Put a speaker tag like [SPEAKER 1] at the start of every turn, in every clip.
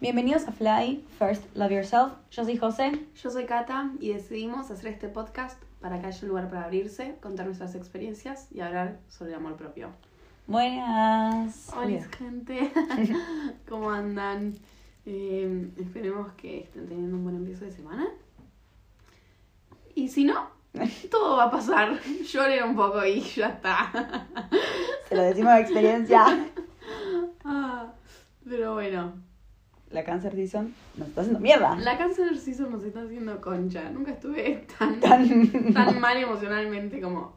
[SPEAKER 1] Bienvenidos a Fly First Love Yourself. Yo soy José.
[SPEAKER 2] Yo soy Kata y decidimos hacer este podcast para que haya un lugar para abrirse, contar nuestras experiencias y hablar sobre el amor propio.
[SPEAKER 1] Buenas.
[SPEAKER 2] Hola gente, ¿cómo andan? Eh, esperemos que estén teniendo un buen empiezo de semana. Y si no, todo va a pasar. Lloren un poco y ya está.
[SPEAKER 1] Se lo decimos de experiencia.
[SPEAKER 2] Ah, pero bueno,
[SPEAKER 1] La Cancer Season nos está haciendo mierda.
[SPEAKER 2] la Cancer Season nos está haciendo concha. Nunca estuve tan,
[SPEAKER 1] Tan-
[SPEAKER 2] tan mal emocionalmente como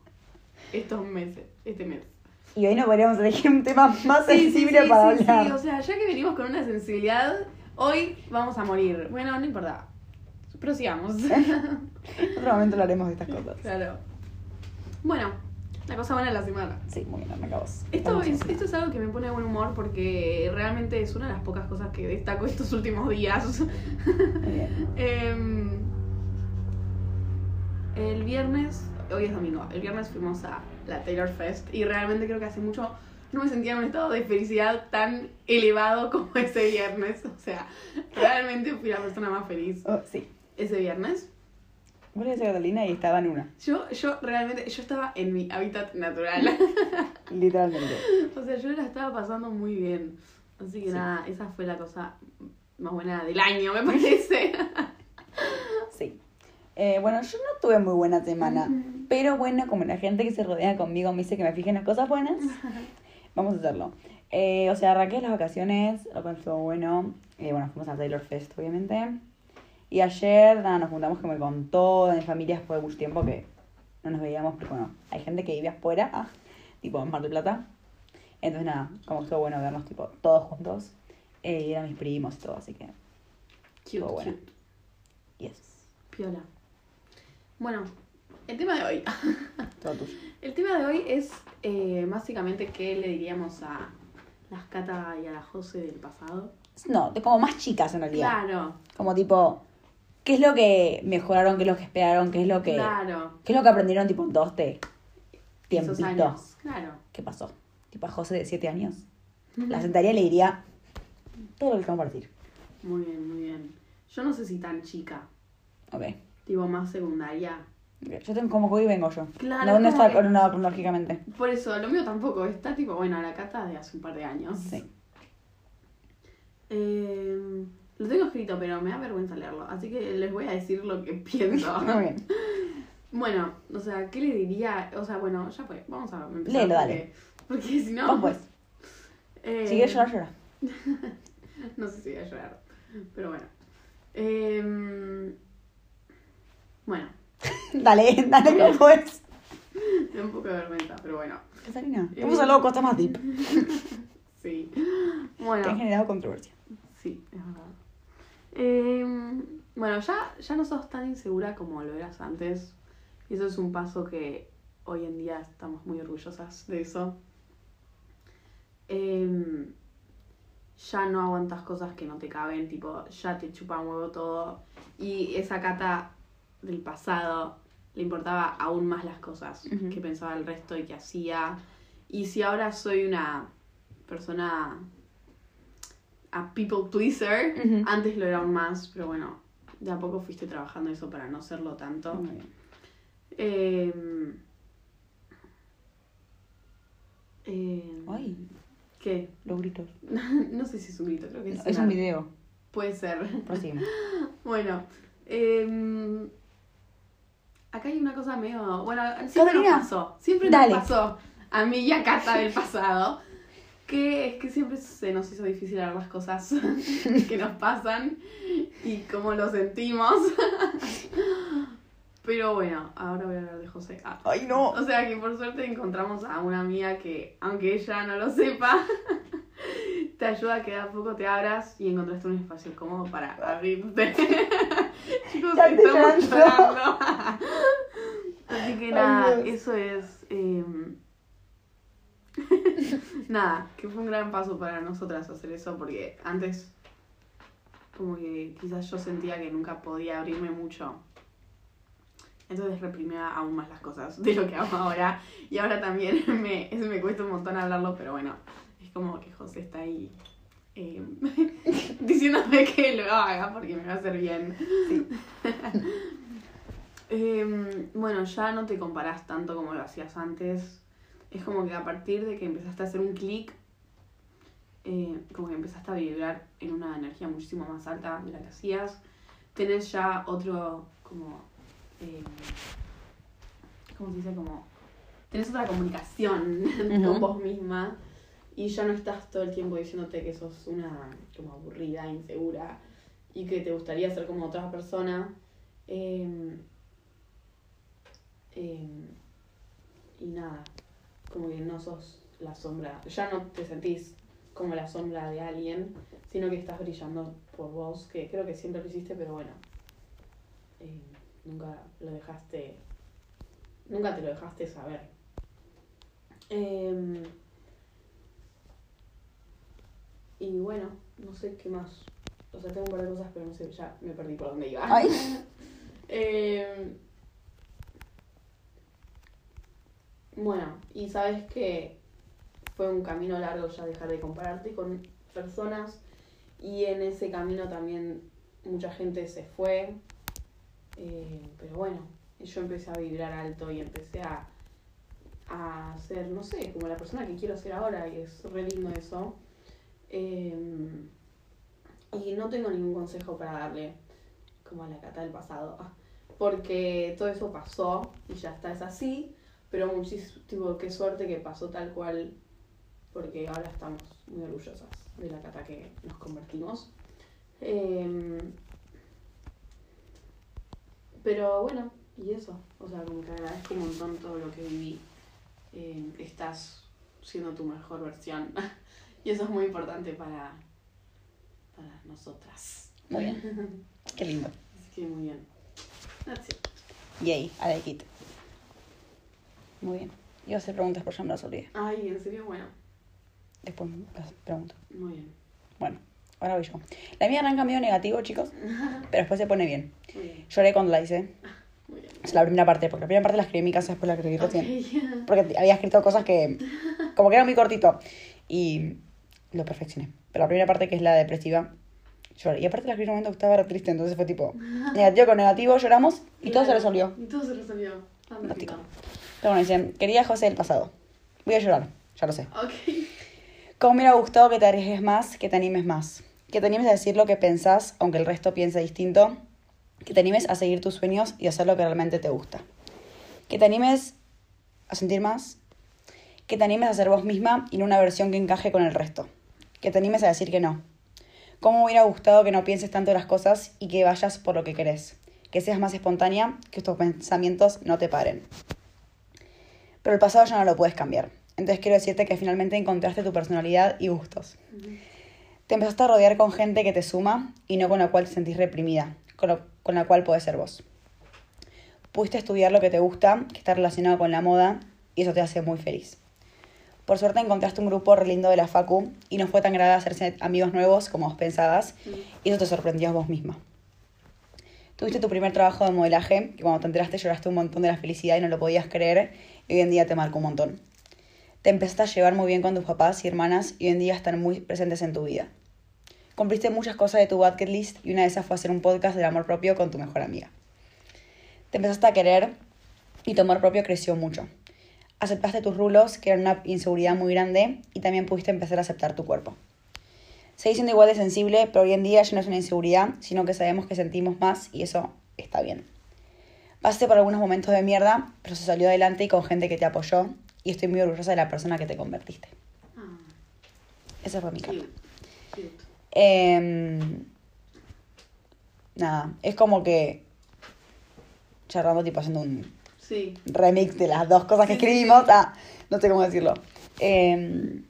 [SPEAKER 2] estos meses, este mes.
[SPEAKER 1] Y hoy no podríamos elegir un tema más
[SPEAKER 2] Sí,
[SPEAKER 1] sensible
[SPEAKER 2] sí,
[SPEAKER 1] para
[SPEAKER 2] sí,
[SPEAKER 1] hablar.
[SPEAKER 2] sí, o sea, ya que venimos con una sensibilidad, hoy vamos a morir. Bueno, no importa. Prosigamos.
[SPEAKER 1] Otro momento hablaremos de estas cosas.
[SPEAKER 2] claro. Bueno, la cosa buena de la semana.
[SPEAKER 1] Sí, muy bien, me acabó.
[SPEAKER 2] Esto es, esto es algo que me pone de buen humor porque realmente es una de las pocas cosas que destaco estos últimos días. Em, el viernes, hoy es domingo, el viernes fuimos a la Taylor Fest y realmente creo que hace mucho no me sentía en un estado de felicidad tan elevado como ese viernes. O sea, realmente fui la persona más feliz
[SPEAKER 1] Oh, sí.
[SPEAKER 2] ese viernes.
[SPEAKER 1] Vos le a Catalina y estaba en una,
[SPEAKER 2] Yo, yo realmente, yo estaba en mi hábitat natural.
[SPEAKER 1] literalmente.
[SPEAKER 2] o sea, yo la estaba pasando muy bien. Así que
[SPEAKER 1] Sí.
[SPEAKER 2] nada, esa fue la cosa más buena del año, me parece.
[SPEAKER 1] Sí. Eh, bueno, yo no tuve muy buena semana.
[SPEAKER 2] Ujú.
[SPEAKER 1] Pero bueno, como la gente que se rodea conmigo me dice que me fije en las cosas buenas, vamos a hacerlo. Eh, o sea, arranqué las vacaciones, lo cual estuvo bueno. Eh, bueno, fuimos a Taylor Fest, obviamente. Y ayer, nada, nos juntamos como con toda mi familia después de mucho tiempo que no nos veíamos, porque bueno, hay gente que vive afuera, ah, tipo en Mar del Plata. Entonces, nada, como estuvo bueno vernos, tipo, todos juntos. Eh, y eran mis primos y todo, así que,
[SPEAKER 2] Cute,
[SPEAKER 1] Estuvo buena.
[SPEAKER 2] cute.
[SPEAKER 1] yes,
[SPEAKER 2] Piola. Bueno, el tema de hoy.
[SPEAKER 1] todo tuyo.
[SPEAKER 2] El tema de hoy es eh, básicamente qué le diríamos a las Cata y a la Jose del pasado.
[SPEAKER 1] No, como más chicas en realidad.
[SPEAKER 2] Claro,
[SPEAKER 1] Como tipo, ¿qué es lo que mejoraron? ¿Qué es lo que esperaron? ¿Qué es lo que,
[SPEAKER 2] claro.
[SPEAKER 1] ¿qué es lo que aprendieron tipo en todo este
[SPEAKER 2] Esos
[SPEAKER 1] tiempito?
[SPEAKER 2] años. Claro.
[SPEAKER 1] ¿Qué pasó? Tipo a José de 7 años. La sentaría y le diría todo lo que para decir.
[SPEAKER 2] Muy bien, muy bien. Yo no sé si tan chica,
[SPEAKER 1] Ok.
[SPEAKER 2] tipo más secundaria.
[SPEAKER 1] Ok. Yo tengo como que hoy vengo yo.
[SPEAKER 2] Claro,
[SPEAKER 1] ¿Dónde está
[SPEAKER 2] que-
[SPEAKER 1] coronado cronológicamente?
[SPEAKER 2] Por eso, lo mío tampoco. Está tipo, bueno, la Cata de hace un par de años.
[SPEAKER 1] Sí.
[SPEAKER 2] Eh, lo tengo escrito, pero me da vergüenza leerlo. Así que les voy a decir lo que pienso.
[SPEAKER 1] Muy bien.
[SPEAKER 2] Bueno, o sea, ¿qué le diría? O sea, bueno, ya fue. Vamos a empezar.
[SPEAKER 1] Léelo,
[SPEAKER 2] porque,
[SPEAKER 1] dale.
[SPEAKER 2] Porque si no.
[SPEAKER 1] Vos pues.
[SPEAKER 2] eh,
[SPEAKER 1] Si quieres llorar, llora.
[SPEAKER 2] No sé si voy a llorar. Pero bueno. Eh, bueno,
[SPEAKER 1] dale, dale que pues.
[SPEAKER 2] me da un poco de vergüenza, pero bueno.
[SPEAKER 1] Catalina,
[SPEAKER 2] Eh.
[SPEAKER 1] vamos a hablar de cosas más deep.
[SPEAKER 2] Sí.
[SPEAKER 1] Que han
[SPEAKER 2] Bueno,
[SPEAKER 1] generado controversia.
[SPEAKER 2] sí, es verdad. Eh, bueno, ya, ya no sos tan insegura como lo eras antes. Y eso es un paso que hoy en día estamos muy orgullosas de eso. Eh, ya no aguantas cosas que no te caben, tipo, ya te chupa un huevo todo. Y esa cata del pasado le importaba aún más las cosas que pensaba el resto y que hacía. Y si ahora soy una persona a people pleaser, antes lo era aún más, pero bueno, de a poco fuiste trabajando eso para no serlo tanto.
[SPEAKER 1] Muy bien.
[SPEAKER 2] Eh, eh,
[SPEAKER 1] Ay,
[SPEAKER 2] ¿Qué?
[SPEAKER 1] los gritos.
[SPEAKER 2] no sé si es un grito, creo que es,
[SPEAKER 1] No, es
[SPEAKER 2] una-
[SPEAKER 1] un video.
[SPEAKER 2] Puede ser.
[SPEAKER 1] Prosigue.
[SPEAKER 2] Bueno, eh, acá hay una cosa medio. Bueno, siempre
[SPEAKER 1] Catalina,
[SPEAKER 2] nos pasó. Siempre
[SPEAKER 1] dale.
[SPEAKER 2] nos pasó a mí y a Cata del pasado. Que es que siempre se nos hizo difícil hablar las cosas que nos pasan y cómo lo sentimos. Pero bueno, ahora voy a hablar de José. Ah.
[SPEAKER 1] Ay, no.
[SPEAKER 2] O sea que por suerte encontramos a una amiga que, aunque ella no lo sepa, te ayuda a que a poco te abras y encontraste un espacio cómodo para abrirte. Chicos,
[SPEAKER 1] Ya
[SPEAKER 2] estamos
[SPEAKER 1] llorando.
[SPEAKER 2] Así que nada, eso es. eh, nada, que fue un gran paso para nosotras hacer eso porque antes, como que quizás yo sentía que nunca podía abrirme mucho. Entonces reprimía aún más las cosas de lo que hago ahora. Y ahora también me, eso me cuesta un montón hablarlo, pero bueno, es como que José está ahí eh, diciéndome que lo haga porque me va a hacer bien.
[SPEAKER 1] Sí.
[SPEAKER 2] Em, bueno, ya no te comparás tanto como lo hacías antes. Es como que a partir de que empezaste a hacer un clic, eh, como que empezaste a vibrar en una energía muchísimo más alta de la que hacías. Tenés ya otro, como, eh, ¿cómo se dice? Como, tenés otra comunicación
[SPEAKER 1] Ujú.
[SPEAKER 2] con vos misma y ya no estás todo el tiempo diciéndote que sos una como aburrida, insegura y que te gustaría ser como otra persona. Em, em, y nada, como que no sos la sombra, ya no te sentís como la sombra de alguien, sino que estás brillando por vos, que creo que siempre lo hiciste, pero bueno, em, nunca lo dejaste, nunca te lo dejaste saber. Em, y bueno, no sé qué más. O sea, tengo un par de cosas, pero no sé, ya me perdí por dónde iba.
[SPEAKER 1] Ay.
[SPEAKER 2] Em, bueno, y sabes que fue un camino largo ya dejar de compararte con personas y en ese camino también mucha gente se fue. Eh, pero bueno, yo empecé a vibrar alto y empecé a, a ser, no sé, como la persona que quiero ser ahora y es re lindo eso. Eh, y no tengo ningún consejo para darle como a la cata del pasado, porque todo eso pasó y ya está, es así, pero muchísimo, tipo, qué suerte que pasó tal cual, porque ahora estamos muy orgullosas de la cata que nos convertimos. Eh, pero bueno, y eso, o sea, como que agradezco un montón todo lo que viví. Eh, estás siendo tu mejor versión. y eso es muy importante para, para nosotras.
[SPEAKER 1] Muy bien. Qué lindo.
[SPEAKER 2] Así que muy bien. That's it.
[SPEAKER 1] Yay, I like it. Muy bien. Iba a hacer preguntas, pero ya me las olvidé.
[SPEAKER 2] Ay, en serio, bueno,
[SPEAKER 1] Después las pregunto.
[SPEAKER 2] muy bien.
[SPEAKER 1] Bueno, ahora voy yo. La mía arranca medio negativo, chicos, pero después se pone bien.
[SPEAKER 2] Muy bien,
[SPEAKER 1] Lloré cuando la hice.
[SPEAKER 2] muy bien.
[SPEAKER 1] Es la primera parte, porque la primera parte la escribí en mi casa, después la escribí recién. Porque había escrito cosas que, como que era muy cortito. Y lo perfeccioné. Pero la primera parte, que es la depresiva, lloré. Y aparte la escribí en un momento que estaba triste, entonces fue tipo negativo con negativo, lloramos y todo se resolvió.
[SPEAKER 2] Y todo se resolvió. Fantástico.
[SPEAKER 1] Pero bueno, dicen, querida José del pasado. Voy a llorar, ya lo sé. Cómo me hubiera gustado que te arriesgues más, que te animes más. Que te animes a decir lo que pensás, aunque el resto piense distinto. Que te animes a seguir tus sueños y hacer lo que realmente te gusta. Que te animes a sentir más. Que te animes a ser vos misma y no una versión que encaje con el resto. Que te animes a decir que no. Cómo me hubiera gustado que no pienses tanto las cosas y que vayas por lo que querés. Que seas más espontánea, que tus pensamientos no te paren. Pero el pasado ya no lo puedes cambiar. Entonces quiero decirte que finalmente encontraste tu personalidad y gustos. Te empezaste a rodear con gente que te suma y no con la cual te sentís reprimida, con, lo- con la cual puedes ser vos. Pudiste estudiar lo que te gusta, que está relacionado con la moda, y eso te hace muy feliz. Por suerte encontraste un grupo re lindo de la Facu y no fue tan grave hacerse amigos nuevos como vos pensabas, y eso te sorprendió a vos misma. Tuviste tu primer trabajo de modelaje, que cuando te enteraste lloraste un montón de la felicidad y no lo podías creer, hoy en día te marcó un montón. Te empezaste a llevar muy bien con tus papás y hermanas y hoy en día están muy presentes en tu vida. Cumpliste muchas cosas de tu bucket list y una de esas fue hacer un podcast del amor propio con tu mejor amiga. Te empezaste a querer y tu amor propio creció mucho. Aceptaste tus rulos, que eran una inseguridad muy grande, y también pudiste empezar a aceptar tu cuerpo. Seguís siendo igual de sensible, pero hoy en día ya no es una inseguridad, sino que sabemos que sentimos más y eso está bien. Pasaste por algunos momentos de mierda, pero se salió adelante y con gente que te apoyó, y estoy muy orgullosa de la persona que te convertiste.
[SPEAKER 2] Ah,
[SPEAKER 1] Esa fue mi carta.
[SPEAKER 2] Cute.
[SPEAKER 1] Em, nada, es como que charlando, tipo haciendo un
[SPEAKER 2] Sí.
[SPEAKER 1] remix de las dos cosas que
[SPEAKER 2] Sí,
[SPEAKER 1] escribimos.
[SPEAKER 2] sí.
[SPEAKER 1] Ah, no sé cómo decirlo. Em,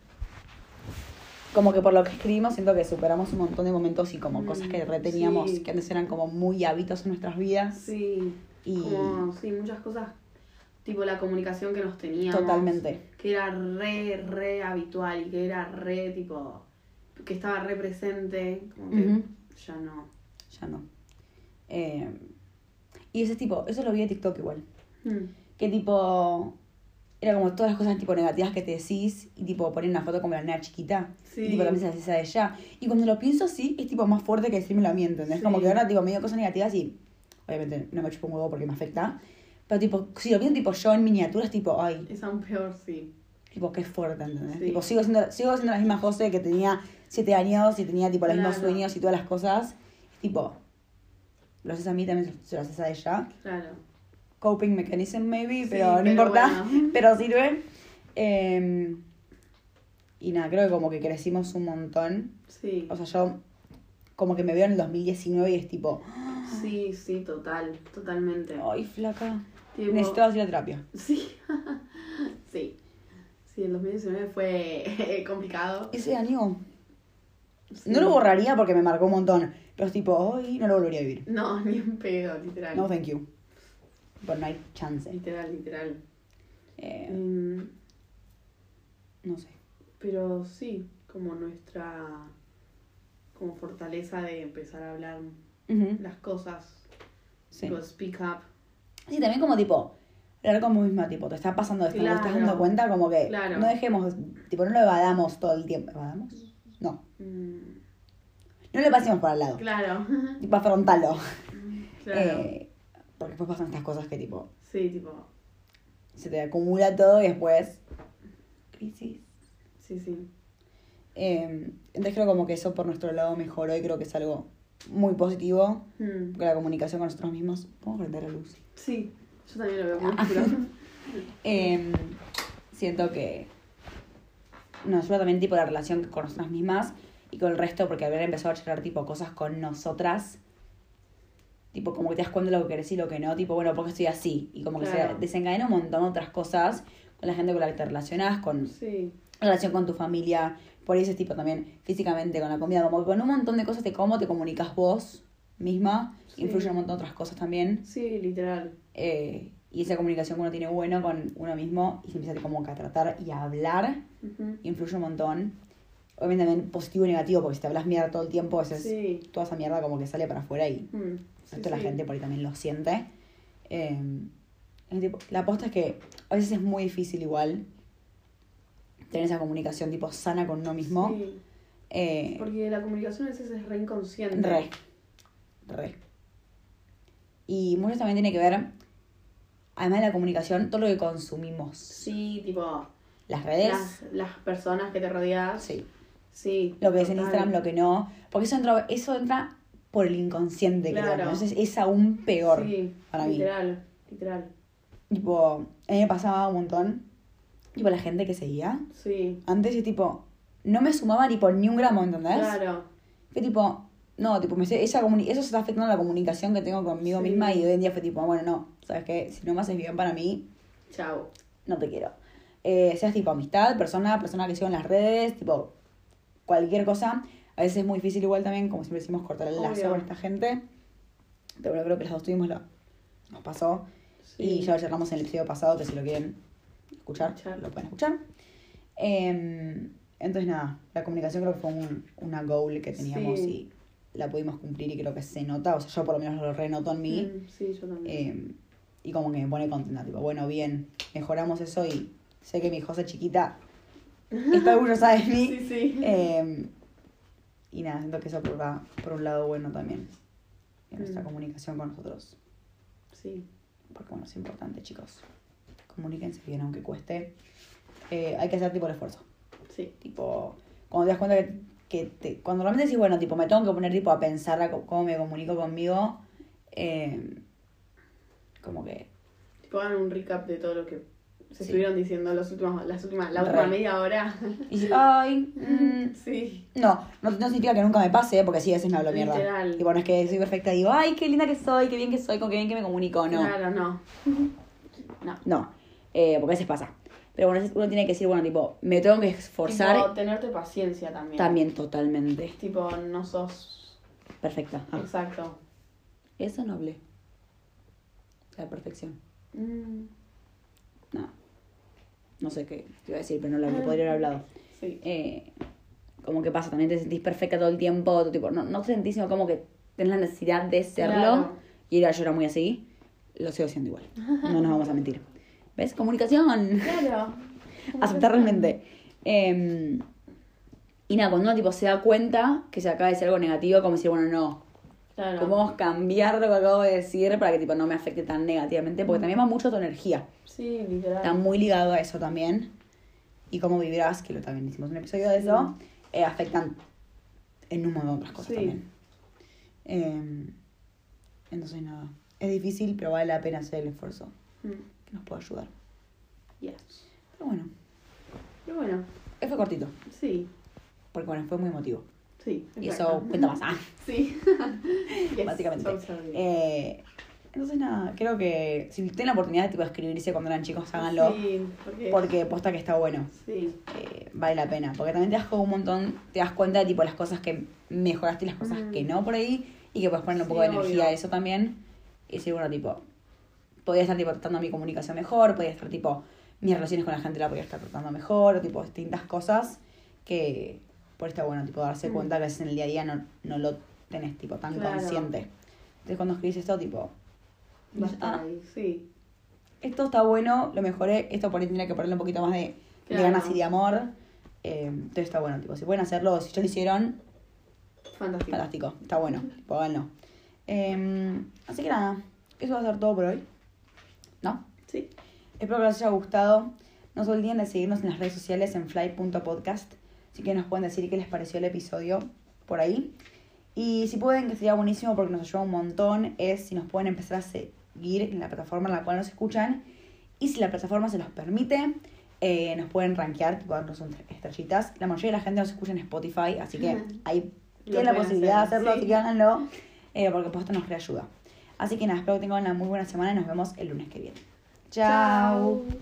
[SPEAKER 1] como que por lo que escribimos siento que superamos un montón de momentos y como
[SPEAKER 2] Mm,
[SPEAKER 1] cosas que reteníamos, que antes eran como muy hábitos en nuestras vidas.
[SPEAKER 2] Sí.
[SPEAKER 1] Y
[SPEAKER 2] Como, sí, muchas cosas. Tipo la comunicación que nos teníamos.
[SPEAKER 1] totalmente.
[SPEAKER 2] Que era re, re habitual y que era re, tipo. Que estaba re presente. Como que ya no.
[SPEAKER 1] Ya no. Em, y ese tipo, eso lo vi de TikTok igual.
[SPEAKER 2] Mm.
[SPEAKER 1] que tipo era como todas las cosas tipo negativas que te decís y tipo poner una foto como la nena chiquita.
[SPEAKER 2] Sí.
[SPEAKER 1] Y tipo también se haces a ella. Y cuando lo pienso así, es tipo más fuerte que decirme a mí, ¿entendés?
[SPEAKER 2] Sí.
[SPEAKER 1] Como que ahora digo cosas negativas y obviamente no me chupo un huevo porque me afecta. Pero tipo, si lo pienso tipo yo en miniaturas, tipo, ay,
[SPEAKER 2] Es aún peor, sí.
[SPEAKER 1] tipo, qué fuerte, ¿entendés?
[SPEAKER 2] Sí.
[SPEAKER 1] Tipo, sigo siendo, sigo siendo la misma José que tenía siete años y tenía tipo los mismos
[SPEAKER 2] Claro.
[SPEAKER 1] sueños y todas las cosas. Tipo, lo haces a mí, también se lo haces a ella.
[SPEAKER 2] Claro.
[SPEAKER 1] Coping mechanism maybe,
[SPEAKER 2] Sí,
[SPEAKER 1] pero no
[SPEAKER 2] pero
[SPEAKER 1] importa,
[SPEAKER 2] bueno.
[SPEAKER 1] pero sirve. Eh, y nada, creo que como que crecimos un montón.
[SPEAKER 2] Sí.
[SPEAKER 1] O sea, yo como que me veo en el 2019 y es tipo,
[SPEAKER 2] Sí, sí, total. Totalmente.
[SPEAKER 1] ay, flaca,
[SPEAKER 2] Tipo-
[SPEAKER 1] necesito ir a terapia.
[SPEAKER 2] Sí. sí. Sí, el 2019 fue complicado.
[SPEAKER 1] Ese año
[SPEAKER 2] Sí.
[SPEAKER 1] no lo borraría porque me marcó un montón, pero es tipo, ay, no lo volvería a vivir.
[SPEAKER 2] No, ni en pedo, literal.
[SPEAKER 1] No, thank you. Pero no hay chance.
[SPEAKER 2] Literal, literal.
[SPEAKER 1] Eh,
[SPEAKER 2] Mm,
[SPEAKER 1] no sé.
[SPEAKER 2] pero sí, como nuestra como fortaleza de empezar a hablar Las cosas,
[SPEAKER 1] Sí.
[SPEAKER 2] tipo speak up.
[SPEAKER 1] Sí, también como tipo, hablar como misma, tipo, te está pasando esto, ¿no te estás dando cuenta? Como que
[SPEAKER 2] Claro.
[SPEAKER 1] no dejemos, tipo, no lo evadamos todo el tiempo. ¿Evadamos? No.
[SPEAKER 2] Mm,
[SPEAKER 1] No le pasemos por al lado.
[SPEAKER 2] claro.
[SPEAKER 1] Tipo, afrontalo.
[SPEAKER 2] claro.
[SPEAKER 1] Eh, porque después pasan estas cosas que, tipo,
[SPEAKER 2] sí, tipo,
[SPEAKER 1] se te acumula todo y después. Crisis.
[SPEAKER 2] sí, sí.
[SPEAKER 1] Eh, entonces creo como que eso por nuestro lado mejoró y creo que es algo muy positivo.
[SPEAKER 2] Mm,
[SPEAKER 1] Porque la comunicación con nosotros mismos. Vamos a prender la luz.
[SPEAKER 2] sí, yo también lo veo muy oscuro.
[SPEAKER 1] Eh, siento que nos ayuda también tipo la relación con nosotras mismas y con el resto, porque haber empezado a charlar tipo cosas con nosotras, tipo como que te das cuenta de lo que querés y lo que no, tipo, bueno, porque estoy así, y como que
[SPEAKER 2] Claro.
[SPEAKER 1] se desencadena un montón de otras cosas con la gente con la que te relacionas, con
[SPEAKER 2] Sí,
[SPEAKER 1] relación con tu familia, por ese tipo también físicamente, con la comida, como que con un montón de cosas de cómo te comunicas vos misma,
[SPEAKER 2] Sí.
[SPEAKER 1] influye un montón de otras cosas también.
[SPEAKER 2] sí, literal.
[SPEAKER 1] Eh, y esa comunicación que uno tiene bueno con uno mismo y se empieza como a tratar y a hablar, influye un montón. Obviamente también positivo y negativo, porque si te hablas mierda todo el tiempo, a veces
[SPEAKER 2] Sí.
[SPEAKER 1] toda esa mierda como que sale para afuera y
[SPEAKER 2] Mm, sí,
[SPEAKER 1] esto la gente por ahí también lo siente. Eh, tipo- la aposta es que a veces es muy difícil igual tener esa comunicación tipo sana con uno mismo.
[SPEAKER 2] Sí,
[SPEAKER 1] Eh,
[SPEAKER 2] porque la comunicación a veces es re inconsciente.
[SPEAKER 1] Re. Re. Y mucho también tiene que ver, además de la comunicación, todo lo que consumimos.
[SPEAKER 2] Sí, tipo,
[SPEAKER 1] Las redes,
[SPEAKER 2] las, las personas que te rodeas.
[SPEAKER 1] sí.
[SPEAKER 2] Sí.
[SPEAKER 1] Lo que ves en
[SPEAKER 2] total.
[SPEAKER 1] Instagram, lo que no. Porque eso entra, eso entra por el inconsciente, creo.
[SPEAKER 2] Claro.
[SPEAKER 1] Entonces es aún peor
[SPEAKER 2] Sí,
[SPEAKER 1] para mí.
[SPEAKER 2] literal, literal.
[SPEAKER 1] Tipo, a mí me pasaba un montón. Tipo, la gente que seguía.
[SPEAKER 2] Sí,
[SPEAKER 1] Antes yo, tipo, no me sumaba ni por ni un gramo, ¿entendés?
[SPEAKER 2] claro.
[SPEAKER 1] Fue tipo, no, tipo, me, esa eso se está afectando la comunicación que tengo conmigo
[SPEAKER 2] Sí.
[SPEAKER 1] misma y hoy en día fue tipo, bueno, no, ¿sabes qué? Si no me haces bien para mí,
[SPEAKER 2] Chao.
[SPEAKER 1] no te quiero. Eh, seas tipo amistad, persona, persona que sigo en las redes, tipo, cualquier cosa. A veces es muy difícil igual también, como siempre decimos, cortar el lazo con esta gente. Pero bueno, creo que las dos tuvimos lo, nos pasó.
[SPEAKER 2] Sí.
[SPEAKER 1] Y ya lo charlamos en el episodio pasado, que si lo quieren escuchar, lo pueden escuchar. Eh, entonces nada, la comunicación creo que fue un, una goal que teníamos
[SPEAKER 2] Sí.
[SPEAKER 1] y la pudimos cumplir y creo que se nota, o sea, yo por lo menos lo renoto en mí.
[SPEAKER 2] Mm, sí, yo también.
[SPEAKER 1] Eh, y como que me pone contenta, tipo, bueno, bien, mejoramos eso y sé que mi José chiquita está orgullosa de mí.
[SPEAKER 2] sí, sí.
[SPEAKER 1] Eh, y nada, siento que eso por, va- por un lado bueno también. En nuestra
[SPEAKER 2] Mm.
[SPEAKER 1] comunicación con nosotros.
[SPEAKER 2] sí.
[SPEAKER 1] Porque bueno, es importante, chicos. Comuníquense bien, aunque cueste. Eh, hay que hacer tipo el esfuerzo.
[SPEAKER 2] Sí.
[SPEAKER 1] Tipo, cuando te das cuenta que, que te- cuando realmente decís, bueno, tipo, me tengo que poner tipo a pensar a cómo me comunico conmigo, eh, como que
[SPEAKER 2] Tipo, hagan un recap de todo lo que se
[SPEAKER 1] Sí.
[SPEAKER 2] estuvieron diciendo los últimos, las últimas, la
[SPEAKER 1] Re.
[SPEAKER 2] última media hora.
[SPEAKER 1] Y dices, ay, mm,
[SPEAKER 2] sí.
[SPEAKER 1] no, no, no significa que nunca me pase, porque sí, a veces me hablo mierda.
[SPEAKER 2] Literal.
[SPEAKER 1] Y bueno, es que soy perfecta digo, ay, qué linda que soy, qué bien que soy, con qué bien que me comunico. No,
[SPEAKER 2] Claro, no. no.
[SPEAKER 1] no, eh, porque a veces pasa. Pero bueno, uno tiene que decir, bueno, tipo, me tengo que esforzar
[SPEAKER 2] Tipo, tenerte paciencia también.
[SPEAKER 1] también totalmente.
[SPEAKER 2] Tipo, no sos.
[SPEAKER 1] Perfecta. Ah,
[SPEAKER 2] Exacto.
[SPEAKER 1] eso no hablé. La perfección.
[SPEAKER 2] Mm,
[SPEAKER 1] No. No sé qué te iba a decir, pero no lo lo podría haber hablado.
[SPEAKER 2] sí.
[SPEAKER 1] Eh, como que pasa, también te sentís perfecta todo el tiempo, tipo, no, no te sentís, sino como que tenés la necesidad de serlo.
[SPEAKER 2] Claro.
[SPEAKER 1] Y era, yo era muy así, lo sigo siendo igual. No nos vamos a mentir. ¿Ves? Comunicación.
[SPEAKER 2] Claro.
[SPEAKER 1] Aceptar realmente. Eh, y nada, cuando uno tipo se da cuenta que se acaba de decir algo negativo, como decir, bueno, no,
[SPEAKER 2] Claro.
[SPEAKER 1] ¿cómo cambiar lo que acabo de decir para que tipo no me afecte tan negativamente? Porque también va mucho tu energía.
[SPEAKER 2] Sí, literal.
[SPEAKER 1] Está muy ligado a eso también. Y cómo vivirás, que lo también hicimos un episodio de eso, eh, afectan en un montón de otras cosas
[SPEAKER 2] Sí.
[SPEAKER 1] también. Eh, entonces nada, es difícil, pero vale la pena hacer el esfuerzo
[SPEAKER 2] Mm.
[SPEAKER 1] Que nos puede ayudar.
[SPEAKER 2] Yes.
[SPEAKER 1] Pero bueno,
[SPEAKER 2] Y bueno,
[SPEAKER 1] eh, fue cortito,
[SPEAKER 2] sí.
[SPEAKER 1] porque bueno, fue muy emotivo.
[SPEAKER 2] Sí.
[SPEAKER 1] Y eso cuenta más. Ah,
[SPEAKER 2] Sí. Yes,
[SPEAKER 1] básicamente. Eh, entonces nada, creo que si tienen la oportunidad de tipo, escribirse cuando eran chicos, háganlo.
[SPEAKER 2] Sí, porque.
[SPEAKER 1] Porque posta que está bueno.
[SPEAKER 2] Sí.
[SPEAKER 1] eh, vale la pena. Porque también te das como un montón, te das cuenta de tipo las cosas que mejoraste y las cosas
[SPEAKER 2] Mm.
[SPEAKER 1] que no por ahí. Y que puedes ponerle un
[SPEAKER 2] Sí,
[SPEAKER 1] poco de energía a eso también. Y decir, bueno, tipo, podía estar tipo tratando mi comunicación mejor, podía estar tipo, mis relaciones con la gente la podía estar tratando mejor, o tipo distintas cosas que por está bueno, tipo, darse
[SPEAKER 2] Mm.
[SPEAKER 1] cuenta que a veces en el día a día no, no lo tenés tipo tan
[SPEAKER 2] Claro.
[SPEAKER 1] consciente. Entonces cuando escribís esto, tipo, ah,
[SPEAKER 2] ahí, sí.
[SPEAKER 1] esto está bueno, lo mejoré, esto por ahí tendría que ponerle un poquito más de, ganas y de amor. Eh, entonces está bueno, tipo, si pueden hacerlo, si ya lo hicieron,
[SPEAKER 2] Fantástico.
[SPEAKER 1] fantástico, está bueno, tipo, háganlo. Eh, así que nada, eso va a ser todo por hoy. ¿No?
[SPEAKER 2] Sí.
[SPEAKER 1] Espero que les haya gustado. No se olviden de seguirnos en las redes sociales en fly.podcast. Así que nos pueden decir qué les pareció el episodio por ahí. Y si pueden, que sería buenísimo porque nos ayuda un montón, es si nos pueden empezar a seguir en la plataforma en la cual nos escuchan. Y si la plataforma se los permite, eh, nos pueden rankear, tipo darnos estrellitas. La mayoría de la gente nos escucha en Spotify, así que ahí tienen la posibilidad de
[SPEAKER 2] hacer,
[SPEAKER 1] hacerlo,
[SPEAKER 2] sí.
[SPEAKER 1] así que háganlo. eh, porque posta nos reayuda. Así que nada, espero que tengan una muy buena semana y nos vemos el lunes que viene.
[SPEAKER 2] Chao.